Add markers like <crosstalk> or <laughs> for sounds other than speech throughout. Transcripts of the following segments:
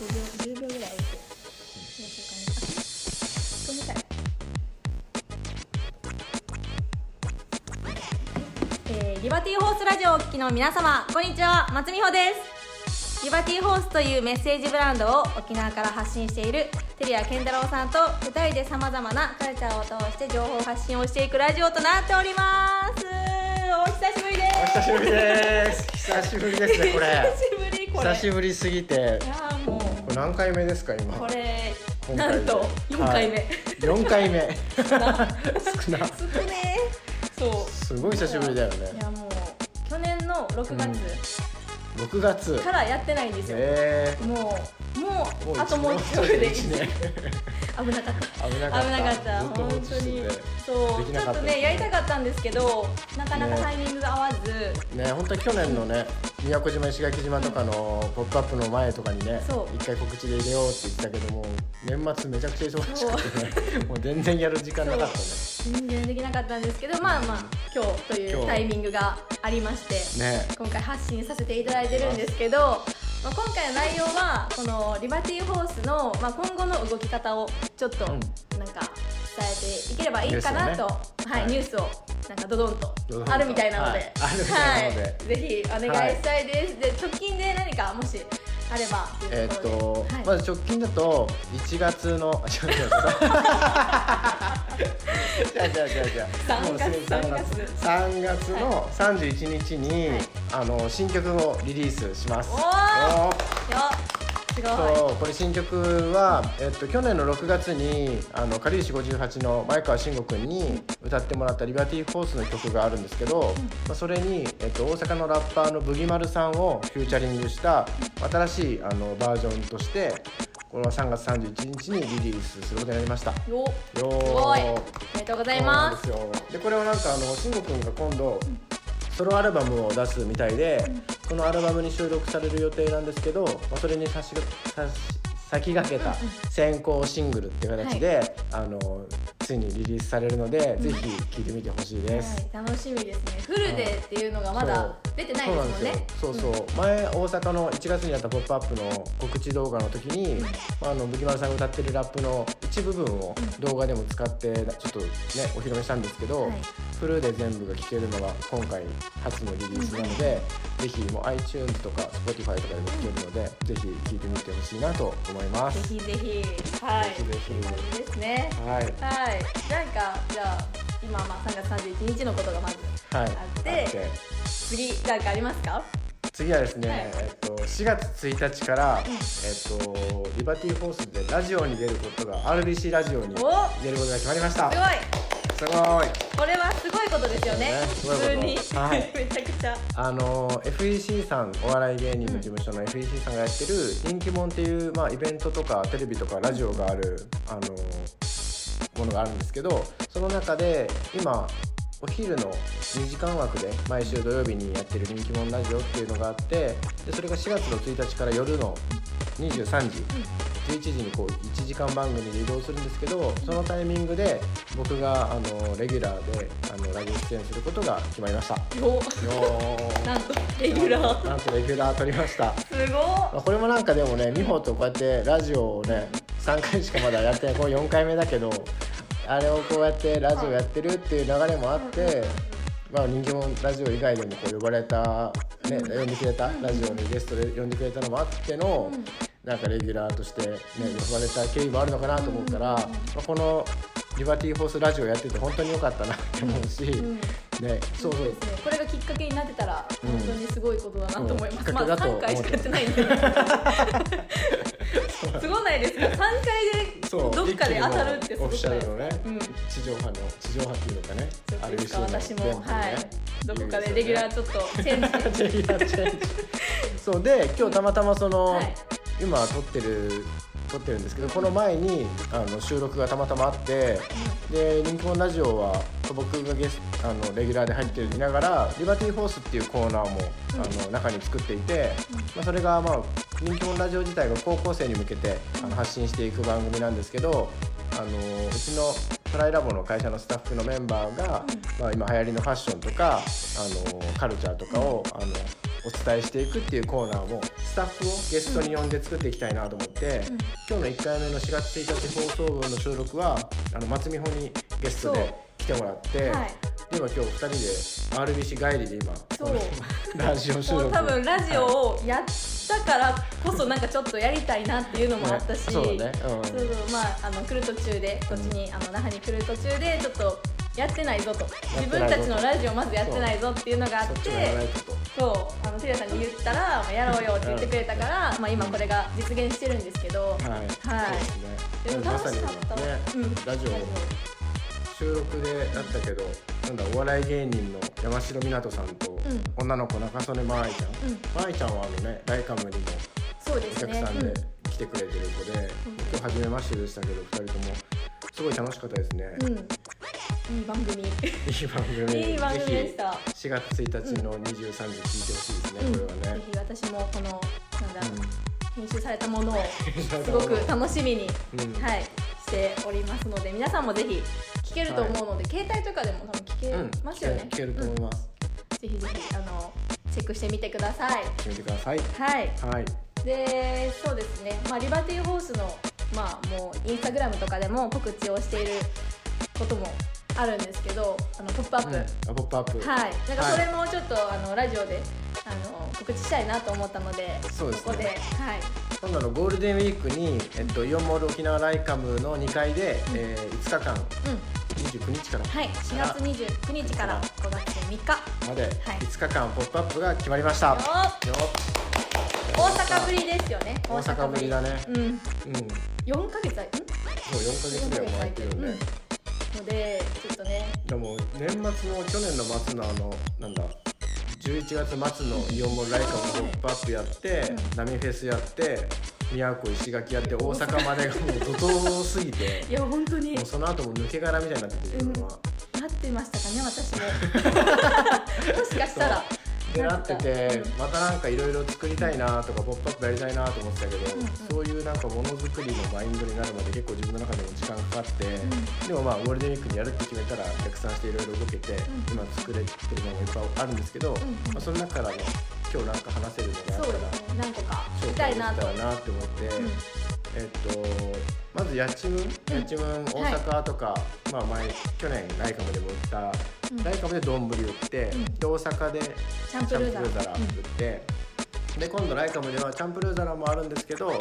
5秒10秒ぐらい置いてどうしようかなあごめんなさいえーリバティホースラジオをお聞きの皆様こんにちは。松美穂です。リバティホースというメッセージブランドを沖縄から発信している照屋健太郎さんと2人でさまざまなカルチャーを通して情報発信をしていくラジオとなっております。お久しぶりでお久しぶりです久しぶりですね。これす久しぶり。これ久しぶりすぎて。いやーもうこれ何回目ですか今？これなんと4回目、はい、4回目。少な。少ねそう。すごい久しぶりだよね。いやもう去年の6月。6月。からやってないんですよ、えもうもー、うあともうちょいで一年。危なかった。危なかった。危なかった。本当に。てそう。ちょっとねやりたかったんですけどなかなかタイミングが合わず、ね本当に去年のね宮古島石垣島とかのポップアップの前とかにね一回告知で入れようって言ってたけども年末めちゃくちゃ忙しくてねもう全然やる時間なかったね。全然できなかったんですけどまあまあ今日というタイミングがありましてね。今回発信させていただいてるんですけど、まあ、今回の内容はこのリバティホースの、まあ、今後の動き方をちょっとうん。なんか伝えていければいいかなと、ね。はい、はい。ニュースをなんかドドンと。あるみたいなので、はい。なので。はい。ぜひお願いしたいです、で直近で何かもしあれば。えーっとことろで、まず直近だと1月のあ違う違う違う違う違う。違う違う3月もうすぐ3月。3月の31日に、はい。あの新曲をリリースします。おーおーよすごい。そうこれ新曲は、えっと、去年の6月にあのかりゆし58の前川慎吾君に歌ってもらった「リバティ・フォース」の曲があるんですけど、まあ、それに、えっと、大阪のラッパーのブギマルさんをフューチャリングした新しいあのバージョンとしてこれは3月31日にリリースすることになりました。よよすーごい。おめでとうございます。でこれをなんかあの慎吾君が今度ソロアルバムを出すみたいで、そのアルバムに収録される予定なんですけど、まあ、それに差しが差し先駆けた先行シングルっていう形で、あのついにリリースされるので、ぜひ聴いてみてほしいです。はい、楽しみですね。フルでっていうのがまだ出てないですもんね。そう。そうそう。前大阪の1月にやったポップアップの告知動画の時に、あのブギマルさんが歌ってるラップの一部分を動画でも使ってちょっとねお披露目したんですけど、はいフルで全部が聴けるのが今回初のリリースなので、ぜひもう iTunes とか Spotify とかでも聴けるので、ぜひ聴いてみてほしいなと思います。ぜひぜひ。はい。ぜひぜひ。ですね。はい。はい。なんかじゃあ今まあ3月31日のことがまずはい。あって次なんかありますか？次はですね、はい。えっと、4月1日から、えっと、リバティフォースでラジオに出ることが RBC ラジオにお出ることが決まりました。すごいすごい。これはすごいことですよね。普通に、はい。<laughs> めちゃくちゃ。あの FEC さんお笑い芸人の事務所の FEC さんがやってる「人気もん」っていう、まあ、イベントとかテレビとかラジオがあるあのものがあるんですけどその中で今お昼の2時間枠で毎週土曜日にやってる人気者ラジオっていうのがあってでそれが4月の1日から夜の23時11時にこう1時間番組で移動するんですけどそのタイミングで僕があのレギュラーであのラジオ出演することが決まりました。よなんとレギュラー。なんとレギュラー取りました。すごまあこれもなんかでもね、美穂とこうやってラジオをね、3回しかまだやってない、これ4回目だけど、あれをこうやってラジオやってるっていう流れもあって、まあ人気者ラジオ以外でもこう呼ばれた、ね、呼んでくれた、ラジオにゲストで呼んでくれたのもあっての、なんかレギュラーとしてね、呼ばれた経緯もあるのかなと思ったら、まあこのリバティフォースラジオやってて本当に良かったなって思うし、ん。ね、そうそう。ですね。これがきっかけになってたらうん。本当にすごいことだなと思います、うん。まあ3きっかけだと思う回しかやってないんで。すごないですか3回でどっかで当たるってすごオフィシくないですか？ャルのね、うん。地上波の地上波っていうのかねちょっといつか私も、ねはい。どこかでレギュラーちょっとチェンジ。そうで今日たまたまその、はい今撮ってる撮ってるんですけどこの前にあの収録がたまたまあって、で人気者ラジオは僕がゲスあのレギュラーで入っていながらリバティフォースっていうコーナーも、あの中に作っていて、まあ、それがまあ人気者ラジオ自体が高校生に向けてあの発信していく番組なんですけどあのうちのトライラボの会社のスタッフのメンバーが、まあ、今流行りのファッションとかあのカルチャーとかをあのお伝えしていくっていうコーナーもスタッフをゲストに呼んで作っていきたいなと思って、うん。今日の1回目の4月1日放送分の収録はあの松美穂にゲストで来てもらって、今今日2人で RBC 帰りで今そう。ラジオ収録。多分ラジオをやったからこそなんかちょっとやりたいなっていうのもあったし、ねそうね、うん。そうそう。まああの来る途中でこっちにあの那覇に来る途中でちょっとやってないぞと。自分たちのラジオまずやってないぞっていうのがあってそうあのテリアさんに言ったら、まあ、やろうよって言ってくれたから、まあ、今これが実現してるんですけど、はい、はい。そうですね。でも楽しかった、ね、うん。ラジオ。収録でやったけどなんだお笑い芸人の山城みなとさんと、ん。女の子中曽根真愛ちゃん、うん。真愛ちゃんはあのねライカムにもお客さんで来てくれてる子で、今日初めましてでしたけど2人ともすごい楽しかったですね、いい番組。いい番組。いい番組でした。ぜひ。4月1日の23時聞いてほしいですね、うん、これはね。ぜひ私もこのなんだ、う編集されたものをんすごく楽しみに、うん。はい、しておりますので皆さんもぜひ聞けると思うので、携帯とかでも多分聞うんけますよね、聞けると思います、うん。ぜひぜひあのチェックしてみてください。てください。はい。はい。でそうですね、まあ、リバティホースの、まあ、もうインスタグラムとかでも告知をしていることもあるんですけど「あのポップアップ、うん。あポップアップ。はい、なんかそれはもちょっと、あのラジオであの告知したいなと思ったのでそうですね。ここで、はい、今度のゴールデンウィークに、えっと、イオンモール沖縄ライカムの2階で、えー5日間。うん。29日から。はい、4月29日から5月3日まではい。5日間ポップアップが決まりました、よよ大阪ぶりですよね。大阪ぶりだね。うん。うん。4ヶ月あん？そう4ヶ月ぐらいも空いてるんで、うんのでちょっとね。でも年末の去年の末のあのなんだ11月末のイオンモールライカムのポップアップやって、うん。波フェスやって宮古石垣やって大阪までがもう怒涛すぎて <laughs> いや本当に。もうその後も抜け殻みたいになってて自分は。なってましたかね私も。<laughs> もしかしたらでなっててうんまたなんかいろいろ作りたいなとか「ポップアップやりたいなと思ってたけど、うんうん。そういうなんかものづくりのマインドになるまで結構自分の中でも時間かかって、ん。でもまあゴールデンウィークにやるって決めたら逆算していろいろ動けて、ん。今作れてるのもいっぱいあるんですけど、んうん。まあ、その中からね今日なんか話せるのがあったら何個かできたいなとらなって思って、うんえっとまずやちむん、やちむん大阪とか、まあ前去年ライカムでも売った、うん。ライカムで丼売って、ん。で大阪でチャンプルーザラ売って、で今度ライカムではチャンプルーザラもあるんですけどあの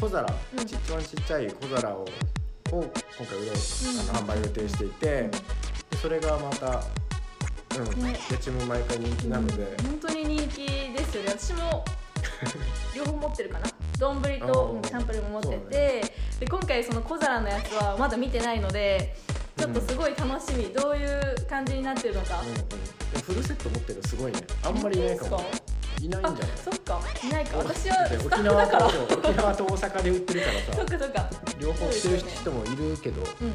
小皿、うん。ち一番ちっちゃい小皿をを今回売ろう、うん。あの販売予定していて、うん。でそれがまたうん、ね。やちむん毎回人気なので、うん。本当に人気ですよね。私も <laughs> 両方持ってるかな丼と、サンプルも持ってて、で今回その小皿のやつはまだ見てないのでちょっとすごい楽しみ、どういう感じになってるのか、フルセット持ってるのすごいね。あんまりいないかもいないんじゃない？あそっか。いないか。私は沖縄と沖縄と大阪で売ってるからそっさかそっか。両方してる人もいるけど、うん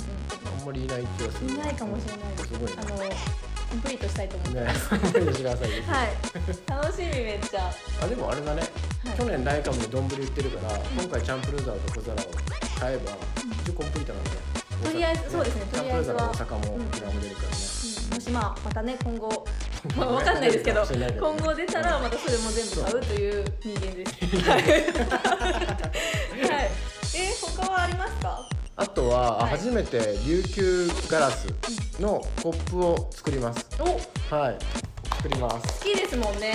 あんまりいない気がするうんいないかもしれない。ですすごいね。あのコンプリートしたいと思ってねます、勘弁してくださいねはい。楽しみめっちゃ。あでもあれだね、はい。去年ライカムで丼売ってるから、今回チャンプルーザーと小皿を買えば一応コンプリートなんだねとりあえずそうですねチャンプルーザーとりあえずは大阪もうん。沖縄も出るからね、うん。もしまあまたね今後まあわかんないですけど今後出たらまたそれも全部買う。という人間です。<laughs> はい。はい。え他はありますか？あとは、あはい。初めて琉球ガラスのコップを作ります。お。好はい。作ります。きですもんね。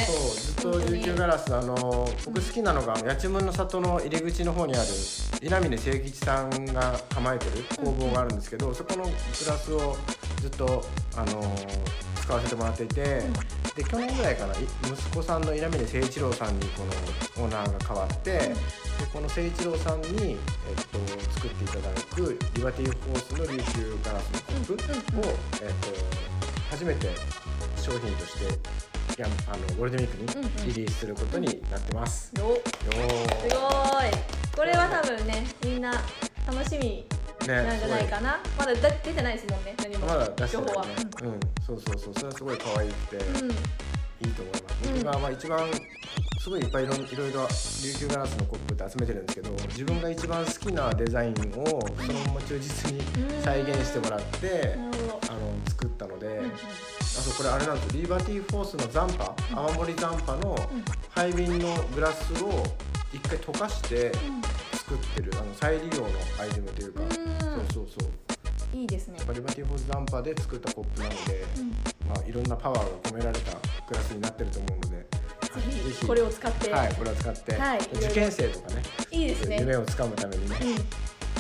そうずっと琉球ガラスあの僕好きなのがあの八幡の里の入り口の方にある稲峰清吉さんが構えてる工房があるんですけど、そこのグラスをずっとあの使わせてもらっていて、で去年ぐらいかない息子さんの稲峰誠一郎さんにこのオーナーが変わって、でこの誠一郎さんに、えっと、作っていただくリバティホースの琉球ガラスのコップを、うんうんえっと、初めて商品としてやあのゴールデンウィークうんうんにリリースすることになってます。よ。よすごーい。これは多分ねみんな楽しみーなんじゃないかな。まだだ出てないですもんね。何もまだ出して情報は。ないね。うん、そうそうそう、それはすごい可愛くて、うん。うんいいと思います。うん僕がまあ一番好すごいいっぱいいろいろいろ琉球ガラスのコップって集めてるんですけど自分が一番好きなデザインをそのまま忠実に再現してもらってあの作ったので、あとこれあれなんですよリバティフォースの残波泡盛残波の廃瓶のグラスを一回溶かして作ってるあの再利用のアイテムというか、うん。そうそうそう。いいですね。リバティフォース残波で作ったコップなので、まあ、いろんなパワーが込められたグラスになってると思うので、はいぜひ。これを使って、はい、これを使って、はい受験生とかね。いいですね。夢をつかむためにね、うん。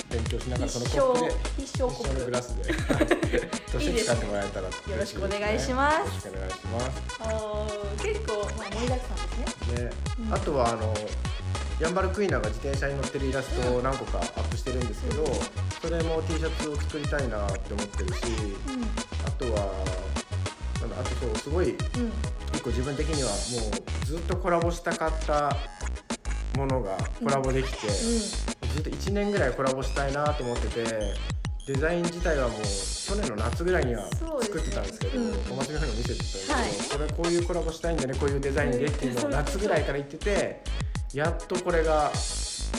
勉強しながらそのコップで必勝コ一緒のップグラスで。として使ってもらえたらよろしくお願いします。よろしくお願いします。あー結構、まあ、盛りだくさんですね。で、うん。あとはあのヤンバルクイナが自転車に乗ってるイラストを何個かアップしてるんですけど、それも T シャツを作りたいなって思ってるしあとはなんだあとそうすごいうん。うん一個自分的にはもうずっとコラボしたかったものがコラボできて、ずっと1年ぐらいコラボしたいなと思っててデザイン自体はもう去年の夏ぐらいには作ってたんですけどうん。お祭りの方にも見せてたんですけど、はい。これこういうコラボしたいんだねこういうデザインでっていうのをうん夏ぐらいから言っててやっとこれが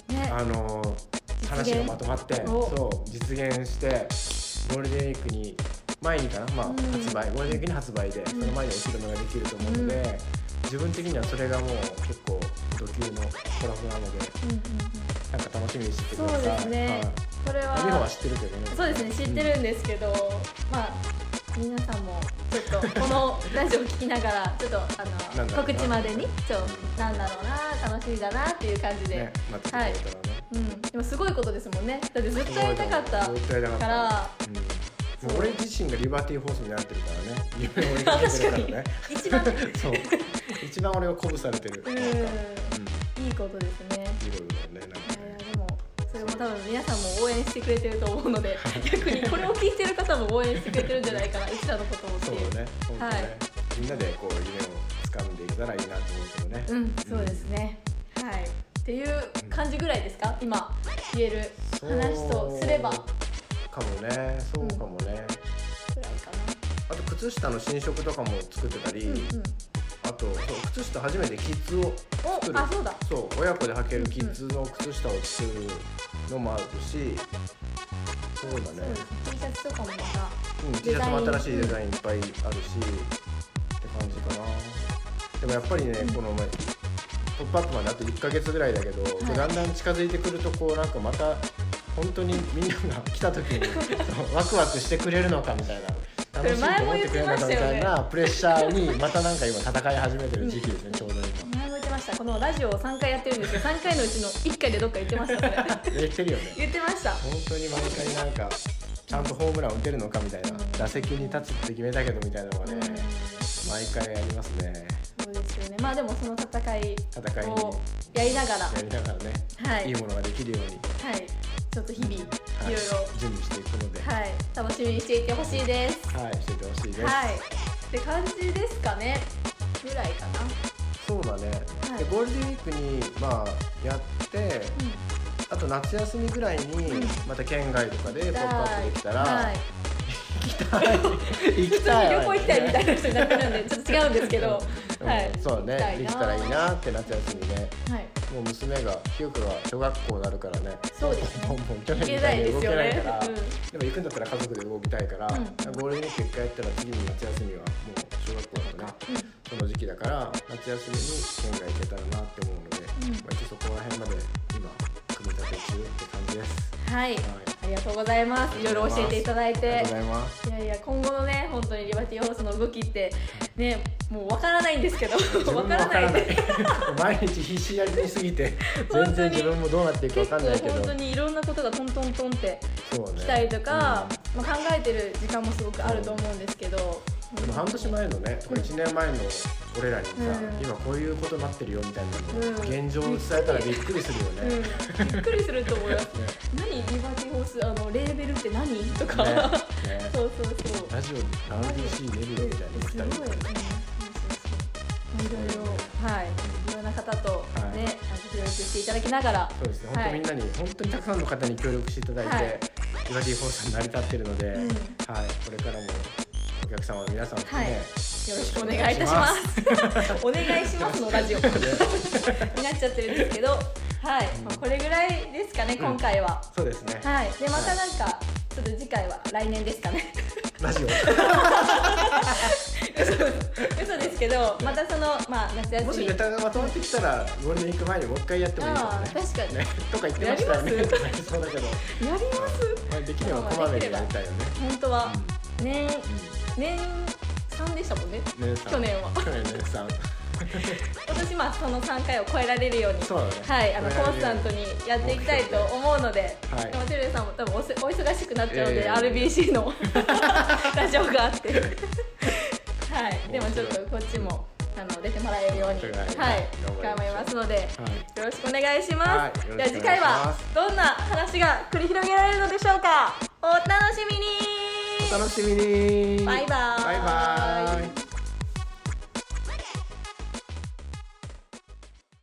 ね。あの話がまとまってお。そう実現してゴールデンウィークに前にかな、まあうん。発売。ゴールデンウィークに発売で、その前にお披露目ができると思うので、自分的にはそれがもう結構ド級のコラボなのでうんうんなんか楽しみにしてください。そうですね、これははい。美穂は知ってるけどね。そうですね知ってるんですけど、まあ皆さんもちょっとこのラジオを聞きながらちょっとあの告知までにちょなんだろうな楽しみだなっていう感じで、ね、待っててくれたらね。うん、でもすごいことですもんね。だってずっとやりたかったから。う。ん、もう俺自身がリバティフォースになってるからね。夢を追いかけてるからね一番そう。一番俺を鼓舞されてる。うん。いいことですね。うん、いろいろねなんか多分皆さんも応援してくれてると思うので逆にこれを聞いてる方も応援してくれてるんじゃないかなうちらのことをって。いうそうだね。ね、はい。みんなでこう夢を掴んでいけたらいいなと思うけどね。うんそうですね。はい。っていう感じぐらいですか？今言える話とすれば。ぐかもね。そうかもね、らいかあと靴下の新色とかも作ってたり、なうんうん。あと靴下初めてキッズを作る。おあそうだ。そう親子で履けるキッズの靴下を作るのもあるし、そうだね。T シャツとかもまたうん、T シャツも新しいデザインいっぱいあるし、って感じかな。でもやっぱりね、うん。この前ポップアップまであと1ヶ月ぐらいだけど、い。だんだん近づいてくるとこうなんかまた本当にみんなが来た時に <laughs> ワクワクしてくれるのかみたいな楽しいと思ってくれるのかみたいなプレッシャーにまたなんか今戦い始めてる時期ですね、のラジオを3回やってるんですけど3回のうちの1回でどっか言ってましたそれ。言ってるよね。言ってました。本当に毎回なんかちゃんとホームラン打てるのかみたいな、うん。打席に立つって決めたけどみたいなのがね、うん。毎回ありますね。そうですよね。まあでもその戦い戦いに。をやりながら。やりながらね、はい。いいものができるように、はい。ちょっと日々いろいろ。準備していくので、はい。楽しみにしていてほしいです。はい、していてほしいです。はい。って感じですかね。ぐらいかなそうだね、はい。でゴールデンウィークにまあやって、あと夏休みぐらいにうん。また県外とかでポップアップできたら、はい。行きたい。<laughs> 行きたい。に旅行行きたいみたいな人になってるんでちょっと違うんですけど。うん。はい。そうね。できたらいいなって夏休みね。はい。もう娘がひよくが小学校になるからね。そうですね。去年行けないみたいに動ですよね。けないから、うん。でも行くんだったら家族で動きたいから、うん。ゴールデンウィーク一回やったら次の夏休みはもう小学校だとね、その時期だから夏休みに県外行けたらなって思うので、うん。まあ、一応そこら辺まで今組み立て中って感じです。はい。はい。ありがとうございます。いろいろ教えていただいて。いやいや今後のね本当にリバティホースの動きってねもうわからないんですけどわからない。で <laughs> 毎日必死やりすぎて全然自分もどうなっていくかわかんないけど。本当にいろんなことがトントントンって来たりとか、まあ、考えてる時間もすごくあると思うんですけど、うんでも半年前のねとか1年前の俺らにさ、うん。今こういうことになってるよみたいなの、うん。現状を伝えたらびっくりするよね。うん、びっくりすると思います。ね。何？リバティホースあのレーベルって何？とか、ね。ね。<laughs> そうそうそう。ラジオ RDC 出るよみたいなすごい、うん、そうそうそういろいろはい。いろんな方とはい。ね、あの協力していただきながら。そうですね、はい。本当みんなに本当にたくさんの方に協力していただいて、はい。リバティフォースさん成り立ってるので、うん。はい、これからもお客様の皆さんとね、はい。よろしくお願いいたします。<laughs> お願いしますのラジオ。になっちゃってるんですけどはい、まあ、これぐらいですかね今回は、そうですね。はい。でまたなんか、ちょっと次回は来年ですかね。ラジオ。<laughs> 嘘ですけどまたそのまあ夏休み。もしネタがまとまってきたらゴールデンウィーク前にもう一回やってもいいかもね。確かに。ね。とか言ってましたよね。やりまそうだけど、やります？まあ、できればこまめにやりたいよね。本当は。年年3でしたもんね。去年は。去年ねさん。<laughs> 今年まあその3回を超えられるようにね。はいあのコンスタントにやっていきたいと思うので、はい。でもテレビさんも多分お忙しくなっちゃうので、ええ。RBC の <laughs> ラジオがあって。<laughs> はい。でもちょっとこっちもあの出てもらえるようにはい。はい。頑張りますので、はい。よろしくお願いします、はい。よろしくお願いします。では次回はどんな話が繰り広げられるのでしょうか。お楽しみにお楽しみに。バイバーイ。バイバイ